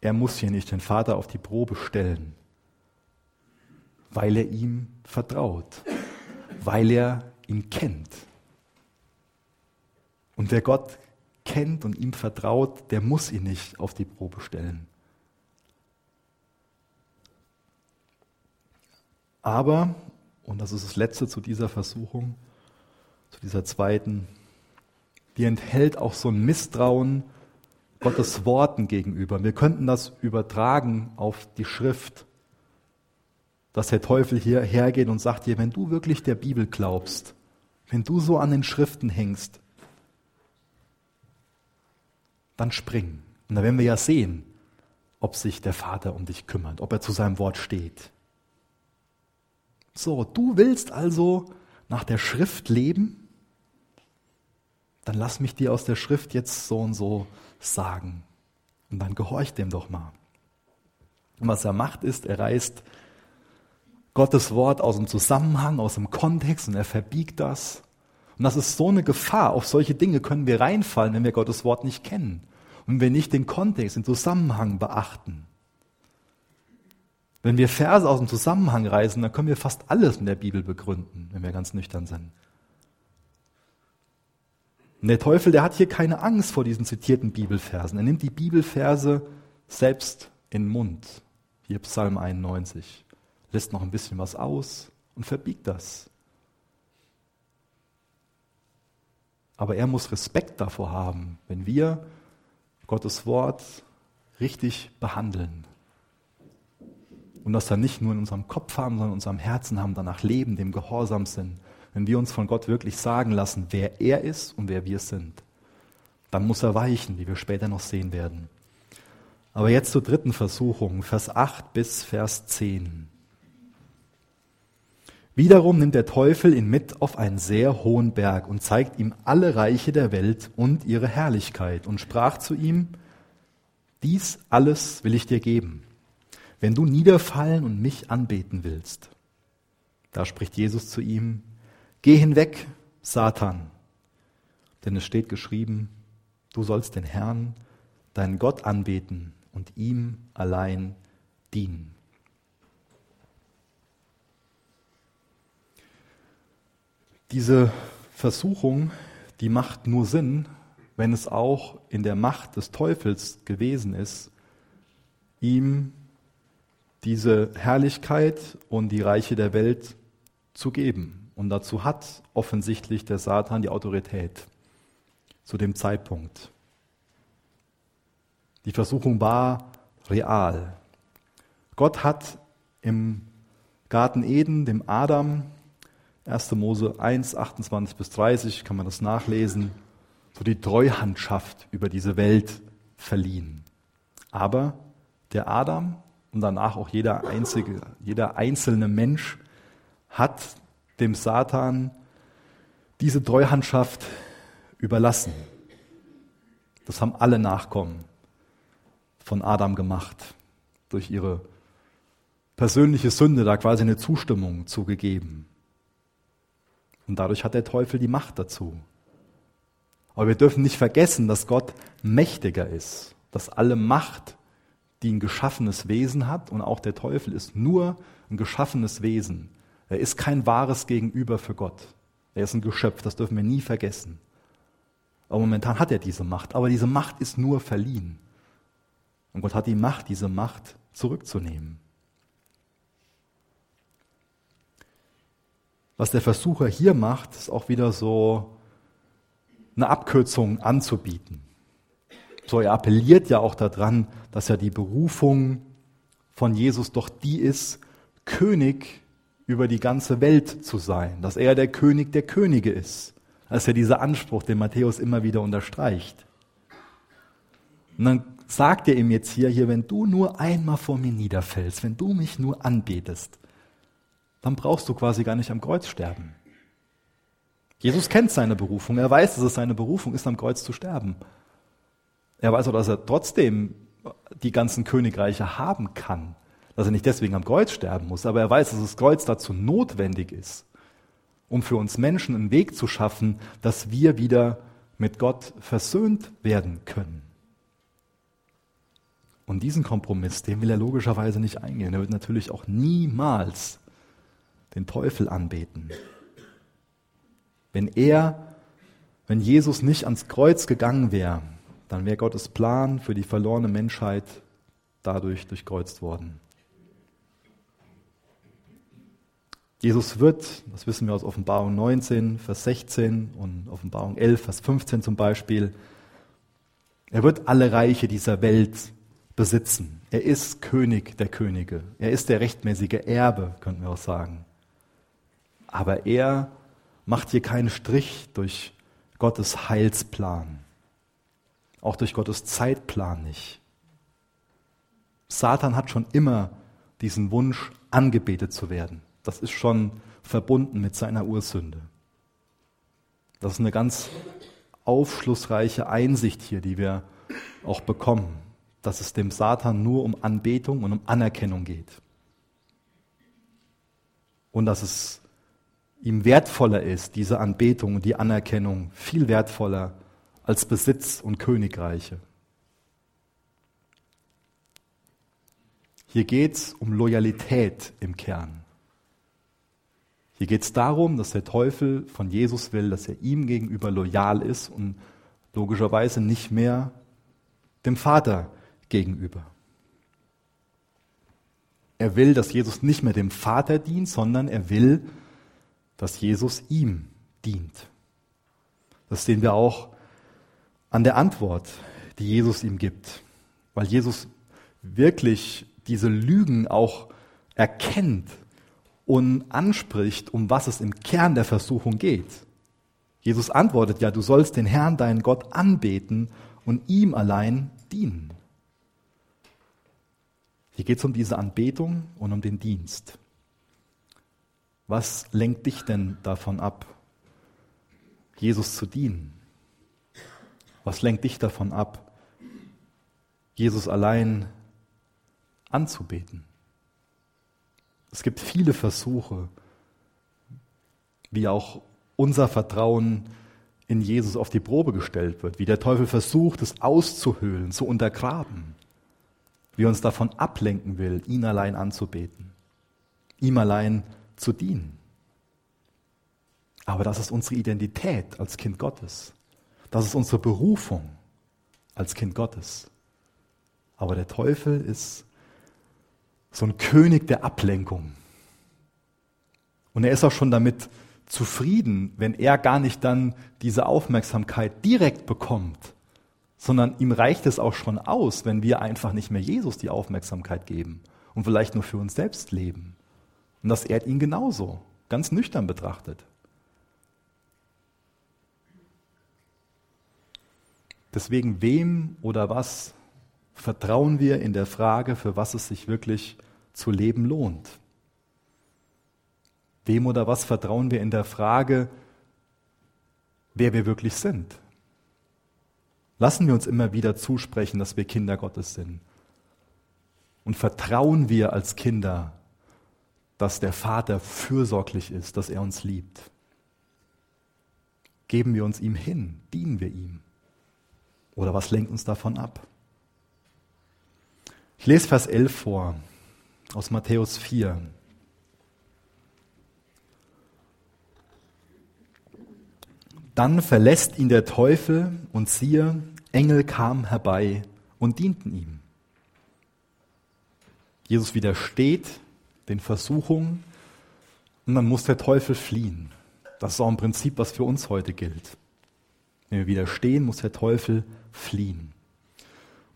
[SPEAKER 1] Er muss hier nicht den Vater auf die Probe stellen, weil er ihm vertraut, weil er ihn kennt. Und wer Gott kennt und ihm vertraut, der muss ihn nicht auf die Probe stellen. Aber, und das ist das Letzte zu dieser Versuchung, zu dieser zweiten, die enthält auch so ein Misstrauen Gottes Worten gegenüber. Wir könnten das übertragen auf die Schrift, dass der Teufel hier hergeht und sagt dir, wenn du wirklich der Bibel glaubst, wenn du so an den Schriften hängst, dann spring. Und da werden wir ja sehen, ob sich der Vater um dich kümmert, ob er zu seinem Wort steht. So, du willst also nach der Schrift leben? Dann lass mich dir aus der Schrift jetzt so und so sagen. Und dann gehorch dem doch mal. Und was er macht ist, er reißt Gottes Wort aus dem Zusammenhang, aus dem Kontext und er verbiegt das. Und das ist so eine Gefahr. Auf solche Dinge können wir reinfallen, wenn wir Gottes Wort nicht kennen und wir nicht den Kontext, den Zusammenhang beachten. Wenn wir Verse aus dem Zusammenhang reißen, dann können wir fast alles in der Bibel begründen, wenn wir ganz nüchtern sind. Und der Teufel, der hat hier keine Angst vor diesen zitierten Bibelversen. Er nimmt die Bibelverse selbst in den Mund. Hier Psalm 91. Lässt noch ein bisschen was aus und verbiegt das. Aber er muss Respekt davor haben, wenn wir Gottes Wort richtig behandeln. Und das dann nicht nur in unserem Kopf haben, sondern in unserem Herzen haben, danach leben, dem gehorsam sind wenn wir uns von Gott wirklich sagen lassen, wer er ist und wer wir sind. Dann muss er weichen, wie wir später noch sehen werden. Aber jetzt zur dritten Versuchung, Vers 8 bis Vers 10. Wiederum nimmt der Teufel ihn mit auf einen sehr hohen Berg und zeigt ihm alle Reiche der Welt und ihre Herrlichkeit und sprach zu ihm, dies alles will ich dir geben, wenn du niederfallen und mich anbeten willst. Da spricht Jesus zu ihm, Geh hinweg, Satan, denn es steht geschrieben, du sollst den Herrn, deinen Gott anbeten und ihm allein dienen. Diese Versuchung, die macht nur Sinn, wenn es auch in der Macht des Teufels gewesen ist, ihm diese Herrlichkeit und die Reiche der Welt zu geben. Und dazu hat offensichtlich der Satan die Autorität zu dem Zeitpunkt. Die Versuchung war real. Gott hat im Garten Eden, dem Adam, 1. Mose 1, 28 bis 30, kann man das nachlesen, so die Treuhandschaft über diese Welt verliehen. Aber der Adam und danach auch jeder einzige, jeder einzelne Mensch hat dem Satan diese Treuhandschaft überlassen. Das haben alle Nachkommen von Adam gemacht, durch ihre persönliche Sünde da quasi eine Zustimmung zugegeben. Und dadurch hat der Teufel die Macht dazu. Aber wir dürfen nicht vergessen, dass Gott mächtiger ist, dass alle Macht, die ein geschaffenes Wesen hat, und auch der Teufel ist nur ein geschaffenes Wesen, er ist kein wahres Gegenüber für Gott. Er ist ein Geschöpf, das dürfen wir nie vergessen. Aber momentan hat er diese Macht. Aber diese Macht ist nur verliehen. Und Gott hat die Macht, diese Macht zurückzunehmen. Was der Versucher hier macht, ist auch wieder so eine Abkürzung anzubieten. So, er appelliert ja auch daran, dass ja die Berufung von Jesus doch die ist, König über die ganze Welt zu sein, dass er der König der Könige ist. Das ist ja dieser Anspruch, den Matthäus immer wieder unterstreicht. Und dann sagt er ihm jetzt hier, hier, wenn du nur einmal vor mir niederfällst, wenn du mich nur anbetest, dann brauchst du quasi gar nicht am Kreuz sterben. Jesus kennt seine Berufung. Er weiß, dass es seine Berufung ist, am Kreuz zu sterben. Er weiß auch, dass er trotzdem die ganzen Königreiche haben kann dass er nicht deswegen am Kreuz sterben muss, aber er weiß, dass das Kreuz dazu notwendig ist, um für uns Menschen einen Weg zu schaffen, dass wir wieder mit Gott versöhnt werden können. Und diesen Kompromiss, den will er logischerweise nicht eingehen. Er wird natürlich auch niemals den Teufel anbeten. Wenn er, wenn Jesus nicht ans Kreuz gegangen wäre, dann wäre Gottes Plan für die verlorene Menschheit dadurch durchkreuzt worden. Jesus wird, das wissen wir aus Offenbarung 19, Vers 16 und Offenbarung 11, Vers 15 zum Beispiel, er wird alle Reiche dieser Welt besitzen. Er ist König der Könige. Er ist der rechtmäßige Erbe, könnten wir auch sagen. Aber er macht hier keinen Strich durch Gottes Heilsplan. Auch durch Gottes Zeitplan nicht. Satan hat schon immer diesen Wunsch, angebetet zu werden. Das ist schon verbunden mit seiner Ursünde. Das ist eine ganz aufschlussreiche Einsicht hier, die wir auch bekommen dass es dem Satan nur um Anbetung und um Anerkennung geht. Und dass es ihm wertvoller ist, diese Anbetung und die Anerkennung, viel wertvoller als Besitz und Königreiche. Hier geht es um Loyalität im Kern. Hier geht es darum, dass der Teufel von Jesus will, dass er ihm gegenüber loyal ist und logischerweise nicht mehr dem Vater gegenüber. Er will, dass Jesus nicht mehr dem Vater dient, sondern er will, dass Jesus ihm dient. Das sehen wir auch an der Antwort, die Jesus ihm gibt, weil Jesus wirklich diese Lügen auch erkennt und anspricht, um was es im Kern der Versuchung geht. Jesus antwortet ja, du sollst den Herrn, deinen Gott, anbeten und ihm allein dienen. Hier geht es um diese Anbetung und um den Dienst. Was lenkt dich denn davon ab, Jesus zu dienen? Was lenkt dich davon ab, Jesus allein anzubeten? Es gibt viele Versuche, wie auch unser Vertrauen in Jesus auf die Probe gestellt wird, wie der Teufel versucht, es auszuhöhlen, zu untergraben wie er uns davon ablenken will, ihn allein anzubeten, ihm allein zu dienen. Aber das ist unsere Identität als Kind Gottes. Das ist unsere Berufung als Kind Gottes. Aber der Teufel ist so ein König der Ablenkung. Und er ist auch schon damit zufrieden, wenn er gar nicht dann diese Aufmerksamkeit direkt bekommt, sondern ihm reicht es auch schon aus, wenn wir einfach nicht mehr Jesus die Aufmerksamkeit geben und vielleicht nur für uns selbst leben. Und das ehrt ihn genauso, ganz nüchtern betrachtet. Deswegen, wem oder was vertrauen wir in der Frage, für was es sich wirklich zu leben lohnt? Wem oder was vertrauen wir in der Frage, wer wir wirklich sind? Lassen wir uns immer wieder zusprechen, dass wir Kinder Gottes sind. Und vertrauen wir als Kinder, dass der Vater fürsorglich ist, dass er uns liebt. Geben wir uns ihm hin, dienen wir ihm. Oder was lenkt uns davon ab? Ich lese Vers 11 vor aus Matthäus 4. Dann verlässt ihn der Teufel und siehe, Engel kamen herbei und dienten ihm. Jesus widersteht den Versuchungen und dann muss der Teufel fliehen. Das ist auch ein Prinzip, was für uns heute gilt. Wenn wir widerstehen, muss der Teufel fliehen.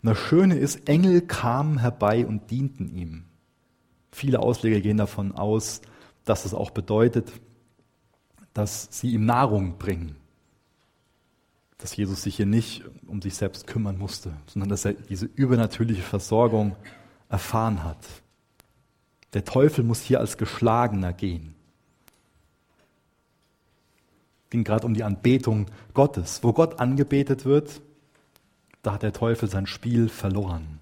[SPEAKER 1] Und das Schöne ist, Engel kamen herbei und dienten ihm. Viele Ausleger gehen davon aus, dass es auch bedeutet, dass sie ihm Nahrung bringen dass Jesus sich hier nicht um sich selbst kümmern musste, sondern dass er diese übernatürliche Versorgung erfahren hat. Der Teufel muss hier als Geschlagener gehen. Es ging gerade um die Anbetung Gottes. Wo Gott angebetet wird, da hat der Teufel sein Spiel verloren.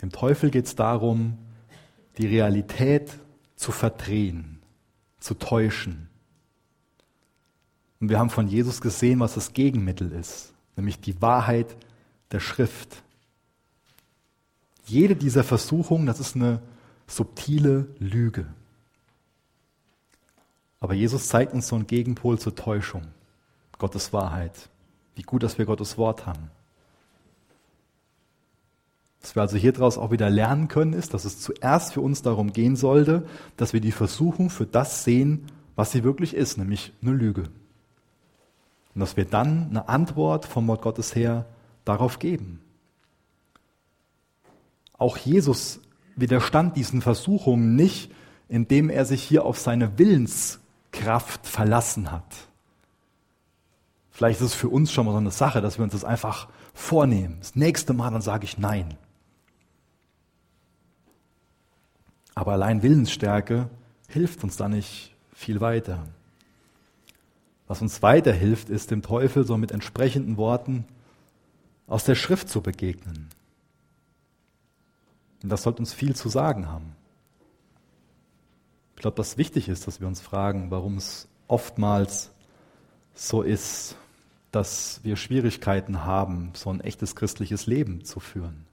[SPEAKER 1] Dem Teufel geht es darum, die Realität zu verdrehen, zu täuschen. Und wir haben von Jesus gesehen, was das Gegenmittel ist, nämlich die Wahrheit der Schrift. Jede dieser Versuchungen, das ist eine subtile Lüge. Aber Jesus zeigt uns so einen Gegenpol zur Täuschung, Gottes Wahrheit. Wie gut, dass wir Gottes Wort haben. Was wir also hier draus auch wieder lernen können, ist, dass es zuerst für uns darum gehen sollte, dass wir die Versuchung für das sehen, was sie wirklich ist, nämlich eine Lüge. Und dass wir dann eine Antwort vom Wort Gottes her darauf geben. Auch Jesus widerstand diesen Versuchungen nicht, indem er sich hier auf seine Willenskraft verlassen hat. Vielleicht ist es für uns schon mal so eine Sache, dass wir uns das einfach vornehmen. Das nächste Mal dann sage ich Nein. Aber allein Willensstärke hilft uns da nicht viel weiter. Was uns weiterhilft, ist dem Teufel so mit entsprechenden Worten aus der Schrift zu begegnen. Und das sollte uns viel zu sagen haben. Ich glaube, was wichtig ist, dass wir uns fragen, warum es oftmals so ist, dass wir Schwierigkeiten haben, so ein echtes christliches Leben zu führen.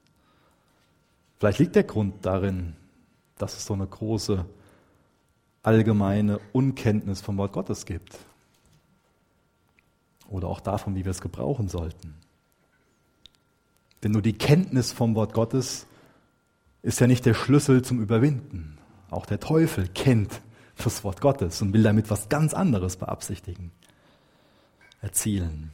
[SPEAKER 1] Vielleicht liegt der Grund darin, dass es so eine große allgemeine Unkenntnis vom Wort Gottes gibt. Oder auch davon, wie wir es gebrauchen sollten. Denn nur die Kenntnis vom Wort Gottes ist ja nicht der Schlüssel zum Überwinden. Auch der Teufel kennt das Wort Gottes und will damit was ganz anderes beabsichtigen, erzielen.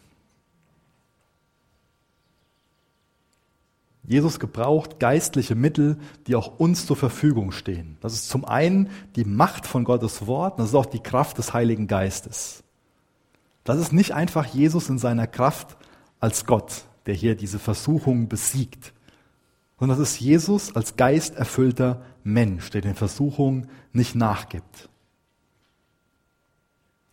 [SPEAKER 1] Jesus gebraucht geistliche Mittel, die auch uns zur Verfügung stehen. Das ist zum einen die Macht von Gottes Wort, das ist auch die Kraft des Heiligen Geistes. Das ist nicht einfach Jesus in seiner Kraft als Gott, der hier diese Versuchung besiegt, sondern das ist Jesus als geisterfüllter Mensch, der den Versuchungen nicht nachgibt.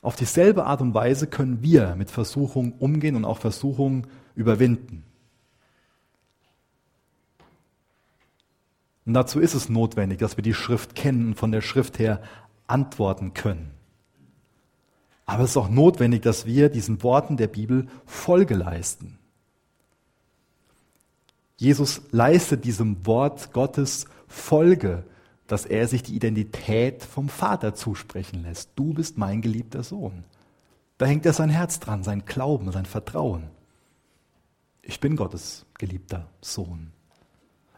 [SPEAKER 1] Auf dieselbe Art und Weise können wir mit Versuchungen umgehen und auch Versuchungen überwinden. Und dazu ist es notwendig, dass wir die Schrift kennen und von der Schrift her antworten können. Aber es ist auch notwendig, dass wir diesen Worten der Bibel Folge leisten. Jesus leistet diesem Wort Gottes Folge, dass er sich die Identität vom Vater zusprechen lässt. Du bist mein geliebter Sohn. Da hängt er sein Herz dran, sein Glauben, sein Vertrauen. Ich bin Gottes geliebter Sohn.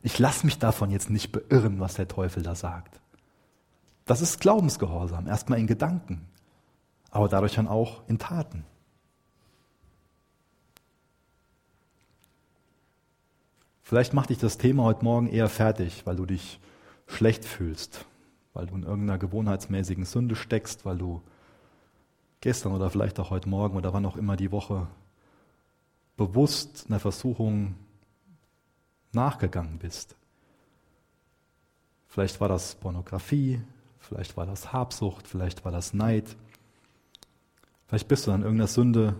[SPEAKER 1] Ich lasse mich davon jetzt nicht beirren, was der Teufel da sagt. Das ist Glaubensgehorsam, erstmal in Gedanken, aber dadurch dann auch in Taten. Vielleicht macht dich das Thema heute Morgen eher fertig, weil du dich schlecht fühlst, weil du in irgendeiner gewohnheitsmäßigen Sünde steckst, weil du gestern oder vielleicht auch heute Morgen oder wann auch immer die Woche bewusst einer Versuchung nachgegangen bist. Vielleicht war das Pornografie, vielleicht war das Habsucht, vielleicht war das Neid. Vielleicht bist du an irgendeiner Sünde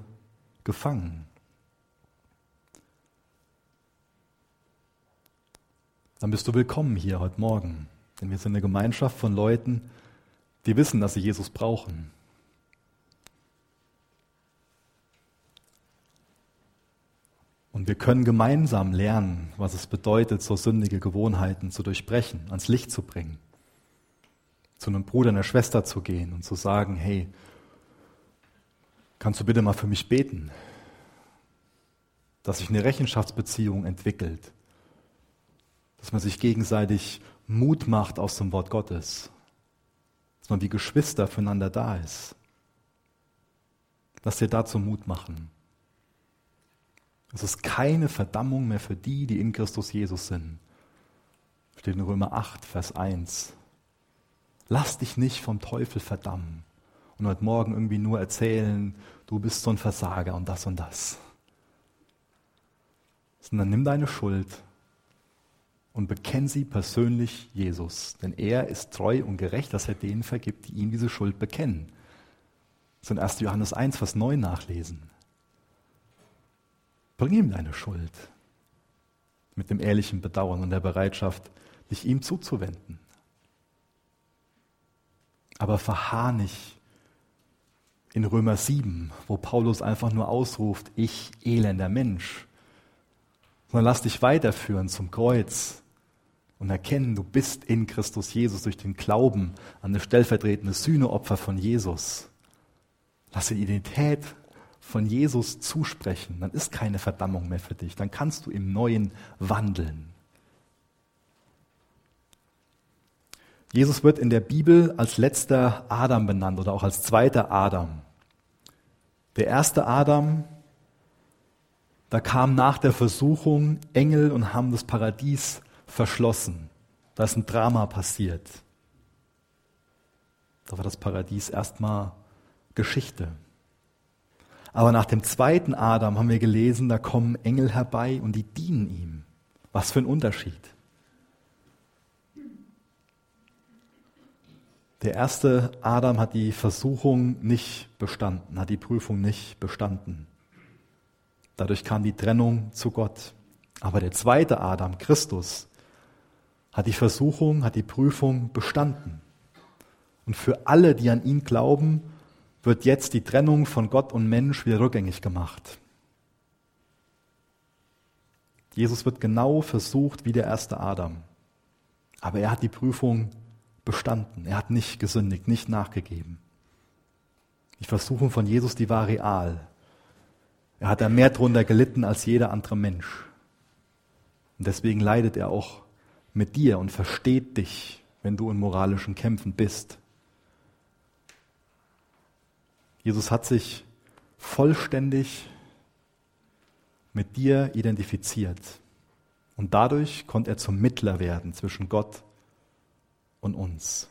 [SPEAKER 1] gefangen. Dann bist du willkommen hier heute Morgen. Denn wir sind eine Gemeinschaft von Leuten, die wissen, dass sie Jesus brauchen. Und wir können gemeinsam lernen, was es bedeutet, so sündige Gewohnheiten zu durchbrechen, ans Licht zu bringen. Zu einem Bruder, einer Schwester zu gehen und zu sagen, hey, kannst du bitte mal für mich beten? Dass sich eine Rechenschaftsbeziehung entwickelt. Dass man sich gegenseitig Mut macht aus dem Wort Gottes. Dass man wie Geschwister füreinander da ist. Lass dir dazu Mut machen. Es ist keine Verdammung mehr für die, die in Christus Jesus sind. Steht in Römer 8, Vers 1. Lass dich nicht vom Teufel verdammen und heute Morgen irgendwie nur erzählen, du bist so ein Versager und das und das. Sondern nimm deine Schuld und bekenn sie persönlich Jesus. Denn er ist treu und gerecht, dass er denen vergibt, die ihm diese Schuld bekennen. Das ist in 1. Johannes 1, Vers 9 nachlesen. Bring ihm deine Schuld. mit dem ehrlichen Bedauern und der Bereitschaft, dich ihm zuzuwenden. Aber verharr nicht in Römer 7, wo Paulus einfach nur ausruft, ich elender Mensch, sondern lass dich weiterführen zum Kreuz und erkennen, du bist in Christus Jesus durch den Glauben an das stellvertretende Sühneopfer von Jesus. Lass die Identität von Jesus zusprechen, dann ist keine Verdammung mehr für dich, dann kannst du im Neuen wandeln. Jesus wird in der Bibel als letzter Adam benannt oder auch als zweiter Adam. Der erste Adam, da kam nach der Versuchung Engel und haben das Paradies verschlossen. Da ist ein Drama passiert. Da war das Paradies erstmal Geschichte. Aber nach dem zweiten Adam haben wir gelesen, da kommen Engel herbei und die dienen ihm. Was für ein Unterschied. Der erste Adam hat die Versuchung nicht bestanden, hat die Prüfung nicht bestanden. Dadurch kam die Trennung zu Gott. Aber der zweite Adam, Christus, hat die Versuchung, hat die Prüfung bestanden. Und für alle, die an ihn glauben, wird jetzt die Trennung von Gott und Mensch wieder rückgängig gemacht. Jesus wird genau versucht wie der erste Adam. Aber er hat die Prüfung bestanden. Er hat nicht gesündigt, nicht nachgegeben. Die Versuchung von Jesus, die war real. Er hat da mehr drunter gelitten als jeder andere Mensch. Und deswegen leidet er auch mit dir und versteht dich, wenn du in moralischen Kämpfen bist. Jesus hat sich vollständig mit dir identifiziert. Und dadurch konnte er zum Mittler werden zwischen Gott und uns.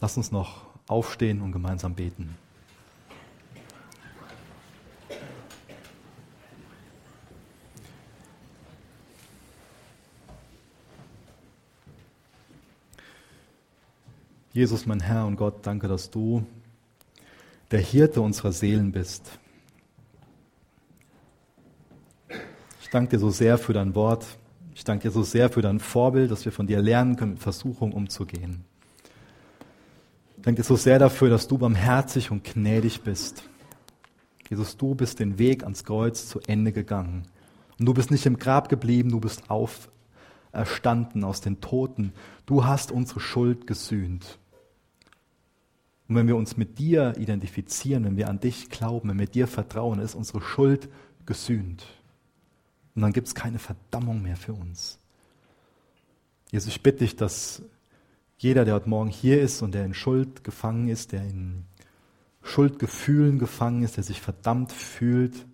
[SPEAKER 1] Lass uns noch aufstehen und gemeinsam beten. Jesus, mein Herr und Gott, danke, dass du der Hirte unserer Seelen bist. Ich danke dir so sehr für dein Wort. Ich danke dir so sehr für dein Vorbild, dass wir von dir lernen können, mit Versuchung umzugehen. Ich danke dir so sehr dafür, dass du barmherzig und gnädig bist. Jesus, du bist den Weg ans Kreuz zu Ende gegangen. Und du bist nicht im Grab geblieben, du bist auferstanden aus den Toten. Du hast unsere Schuld gesühnt. Und wenn wir uns mit dir identifizieren, wenn wir an dich glauben, wenn wir dir vertrauen, ist unsere Schuld gesühnt. Und dann gibt es keine Verdammung mehr für uns. Jesus, ich bitte dich, dass jeder, der heute Morgen hier ist und der in Schuld gefangen ist, der in Schuldgefühlen gefangen ist, der sich verdammt fühlt,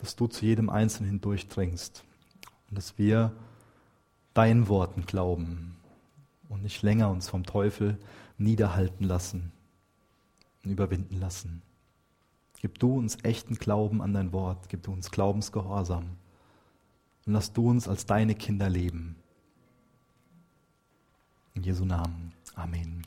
[SPEAKER 1] dass du zu jedem Einzelnen hindurchdringst und dass wir deinen Worten glauben und nicht länger uns vom Teufel niederhalten lassen überwinden lassen. Gib du uns echten Glauben an dein Wort, gib du uns Glaubensgehorsam und lass du uns als deine Kinder leben. In Jesu Namen. Amen.